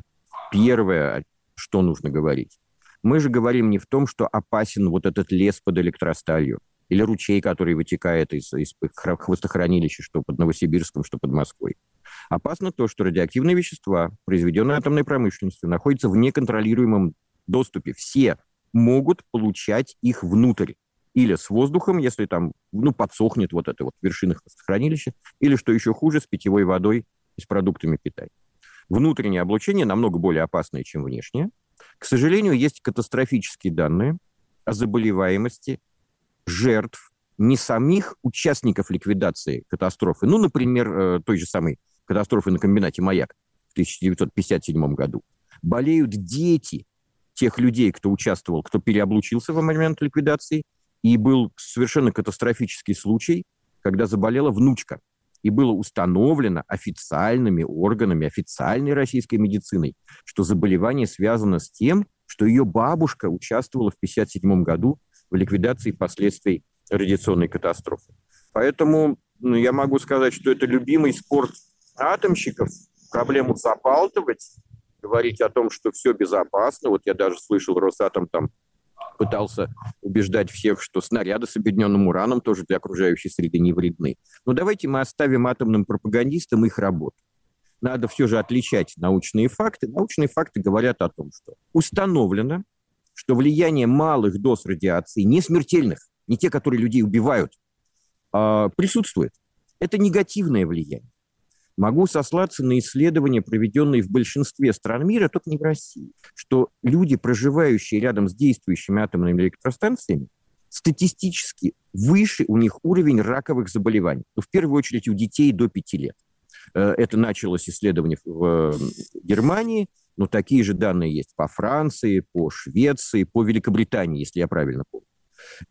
S16: первое, что нужно говорить. Мы же говорим не в том, что опасен вот этот лес под электросталью или ручей, который вытекает из, из хвостохранилища, что под Новосибирском, что под Москвой. Опасно то, что радиоактивные вещества, произведенные атомной промышленностью, находятся в неконтролируемом доступе. Все могут получать их внутрь. Или с воздухом, если там ну, подсохнет вот это вот вершина хранилища, или, что еще хуже, с питьевой водой и с продуктами питания. Внутреннее облучение намного более опасное, чем внешнее. К сожалению, есть катастрофические данные о заболеваемости жертв не самих участников ликвидации катастрофы, ну, например, э, той же самой катастрофы на комбинате «Маяк» в 1957 году. Болеют дети тех людей, кто участвовал, кто переоблучился в момент ликвидации, и был совершенно катастрофический случай, когда заболела внучка. И было установлено официальными органами, официальной российской медициной, что заболевание связано с тем, что ее бабушка участвовала в 1957 году в ликвидации последствий радиационной катастрофы. Поэтому ну, я могу сказать, что это любимый спорт атомщиков, проблему забалтывать, говорить о том, что все безопасно. Вот я даже слышал, Росатом там пытался убеждать всех, что снаряды с объединенным ураном тоже для окружающей среды не вредны. Но давайте мы оставим атомным пропагандистам их работу. Надо все же отличать научные факты. Научные факты говорят о том, что установлено, что влияние малых доз радиации, не смертельных, не те, которые людей убивают, а, присутствует. Это негативное влияние. Могу сослаться на исследования, проведенные в большинстве стран мира, только не в России, что люди, проживающие рядом с действующими атомными электростанциями, статистически выше у них уровень раковых заболеваний. Ну, в первую очередь у детей до 5 лет. Э, это началось исследование в Германии, но такие же данные есть по Франции, по Швеции, по Великобритании, если я правильно помню.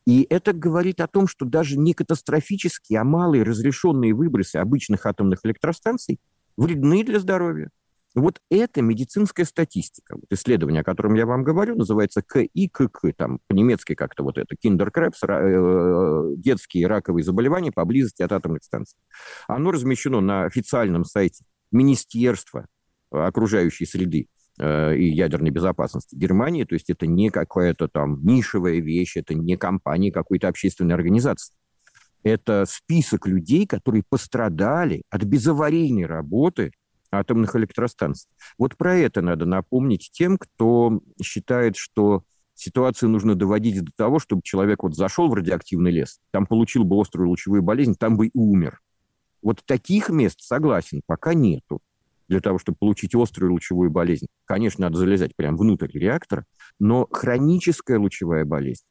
S16: И это говорит о том, что даже не катастрофические, а малые разрешенные выбросы обычных атомных электростанций вредны для здоровья. Вот это медицинская статистика. Вот исследование, о котором я вам говорю, называется КИКК, там по-немецки как-то вот это, Kinderkrebs, э, детские раковые заболевания поблизости от атомных станций. Оно размещено на официальном сайте Министерства окружающей среды Э, и ядерной безопасности Германии. То есть это не какая-то там нишевая вещь, это не компания какой-то общественной организации. Это список людей, которые пострадали от безаварийной работы атомных электростанций. Вот про это надо напомнить тем, кто считает, что ситуацию нужно доводить до того, чтобы человек вот зашел в радиоактивный лес, там получил бы острую лучевую болезнь, там бы и умер. Вот таких мест, согласен, пока нету для того, чтобы получить острую лучевую болезнь. Конечно, надо залезать прямо внутрь реактора, но хроническая лучевая болезнь,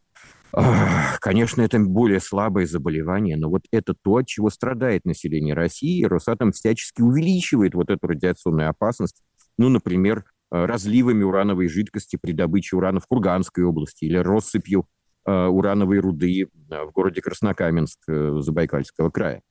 S16: Конечно, это более слабое заболевание, но вот это то, от чего страдает население России. Росатом всячески увеличивает вот эту радиационную опасность. Ну, например, э, разливами урановой жидкости при добыче урана в Курганской области или россыпью э, урановой руды э, в городе Краснокаменск Забайкальского края.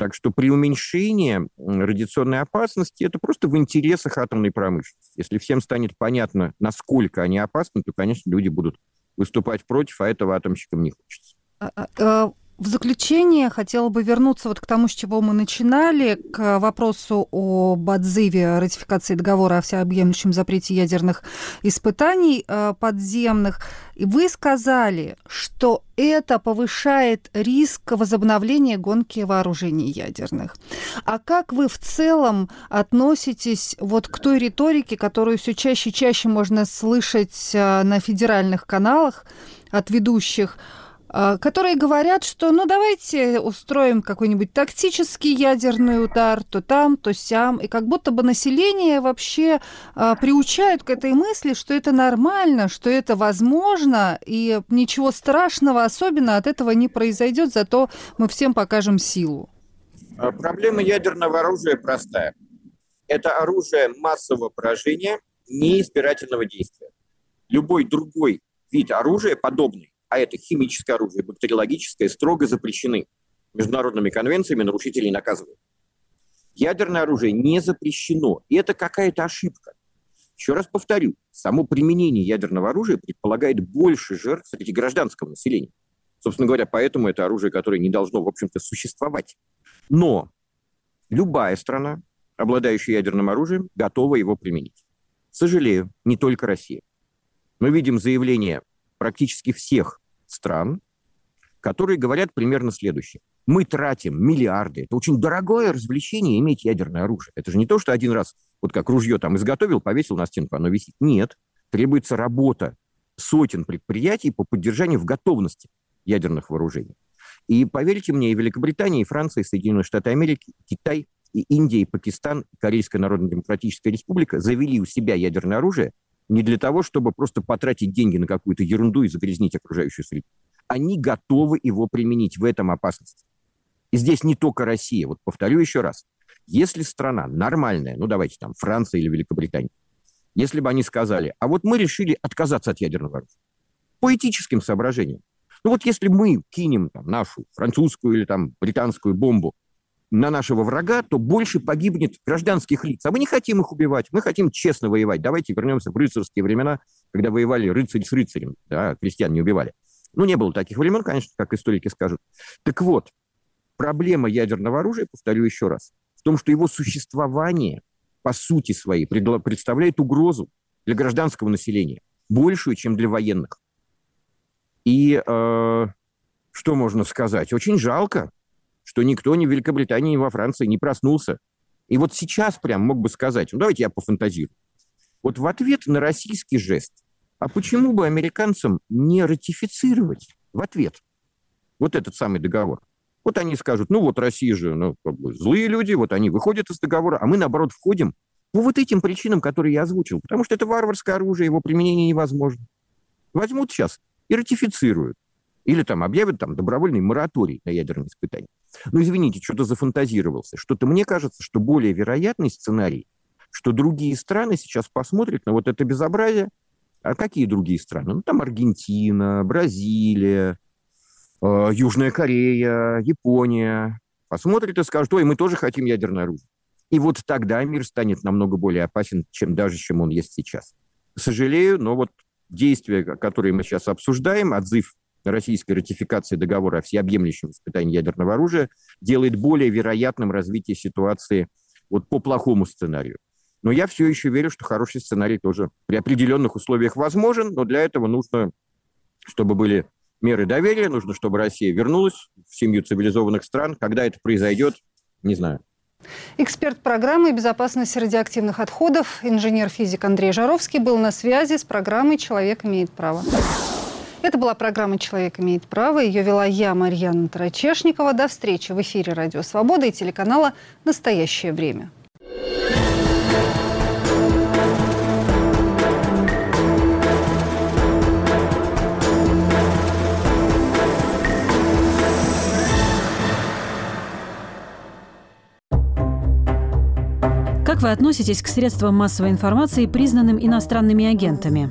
S16: Так что при уменьшении радиационной опасности это просто в интересах атомной промышленности. Если всем станет понятно, насколько они опасны, то, конечно, люди будут выступать против, а этого атомщикам не хочется.
S1: В заключение хотела бы вернуться вот к тому, с чего мы начинали, к вопросу об отзыве ратификации договора о всеобъемлющем запрете ядерных испытаний э, подземных. И вы сказали, что это повышает риск возобновления гонки вооружений ядерных. А как вы в целом относитесь вот к той риторике, которую все чаще и чаще можно слышать э, на федеральных каналах от ведущих, которые говорят, что ну давайте устроим какой-нибудь тактический ядерный удар, то там, то сям, и как будто бы население вообще а, приучают к этой мысли, что это нормально, что это возможно, и ничего страшного особенно от этого не произойдет, зато мы всем покажем силу.
S16: А, проблема ядерного оружия простая. Это оружие массового поражения, не избирательного действия. Любой другой вид оружия подобный а это химическое оружие, бактериологическое, строго запрещены международными конвенциями, нарушителей наказывают. Ядерное оружие не запрещено, и это какая-то ошибка. Еще раз повторю, само применение ядерного оружия предполагает больше жертв среди гражданского населения. Собственно говоря, поэтому это оружие, которое не должно, в общем-то, существовать. Но любая страна, обладающая ядерным оружием, готова его применить. Сожалею, не только Россия. Мы видим заявление практически всех стран, которые говорят примерно следующее. Мы тратим миллиарды. Это очень дорогое развлечение иметь ядерное оружие. Это же не то, что один раз, вот как ружье там изготовил, повесил на стенку, оно висит. Нет. Требуется работа сотен предприятий по поддержанию в готовности ядерных вооружений. И поверьте мне, и Великобритания, и Франция, и Соединенные Штаты Америки, и Китай, и Индия, и Пакистан, и Корейская Народно-Демократическая Республика завели у себя ядерное оружие не для того, чтобы просто потратить деньги на какую-то ерунду и загрязнить окружающую среду. Они готовы его применить, в этом опасность. И здесь не только Россия. Вот повторю еще раз. Если страна нормальная, ну давайте там Франция или Великобритания, если бы они сказали, а вот мы решили отказаться от ядерного оружия по этическим соображениям. Ну вот если мы кинем там, нашу французскую или там британскую бомбу на нашего врага, то больше погибнет гражданских лиц. А мы не хотим их убивать, мы хотим честно воевать. Давайте вернемся в рыцарские времена, когда воевали рыцарь с рыцарем, да, крестьян не убивали. Ну, не было таких времен, конечно, как историки скажут. Так вот, проблема ядерного оружия, повторю еще раз, в том, что его существование по сути своей представляет угрозу для гражданского населения, большую, чем для военных. И э, что можно сказать? Очень жалко, что никто ни в Великобритании, ни во Франции не проснулся. И вот сейчас прям мог бы сказать, ну давайте я пофантазирую. Вот в ответ на российский жест, а почему бы американцам не ратифицировать в ответ вот этот самый договор? Вот они скажут, ну вот Россия же ну, как бы злые люди, вот они выходят из договора, а мы, наоборот, входим по вот этим причинам, которые я озвучил. Потому что это варварское оружие, его применение невозможно. Возьмут сейчас и ратифицируют. Или там объявят там добровольный мораторий на ядерные испытания. Ну, извините, что-то зафантазировался. Что-то мне кажется, что более вероятный сценарий, что другие страны сейчас посмотрят на вот это безобразие. А какие другие страны? Ну, там Аргентина, Бразилия, э, Южная Корея, Япония. Посмотрят и скажут, ой, мы тоже хотим ядерное оружие. И вот тогда мир станет намного более опасен, чем даже чем он есть сейчас. Сожалею, но вот действия, которые мы сейчас обсуждаем, отзыв российской ратификации договора о всеобъемлющем испытании ядерного оружия делает более вероятным развитие ситуации вот по плохому сценарию. Но я все еще верю, что хороший сценарий тоже при определенных условиях возможен, но для этого нужно, чтобы были меры доверия, нужно, чтобы Россия вернулась в семью цивилизованных стран. Когда это произойдет, не знаю.
S1: Эксперт программы безопасности радиоактивных отходов, инженер-физик Андрей Жаровский был на связи с программой «Человек имеет право». Это была программа «Человек имеет право». Ее вела я, Марьяна Тарачешникова. До встречи в эфире «Радио Свобода» и телеканала «Настоящее время».
S17: Как вы относитесь к средствам массовой информации, признанным иностранными агентами?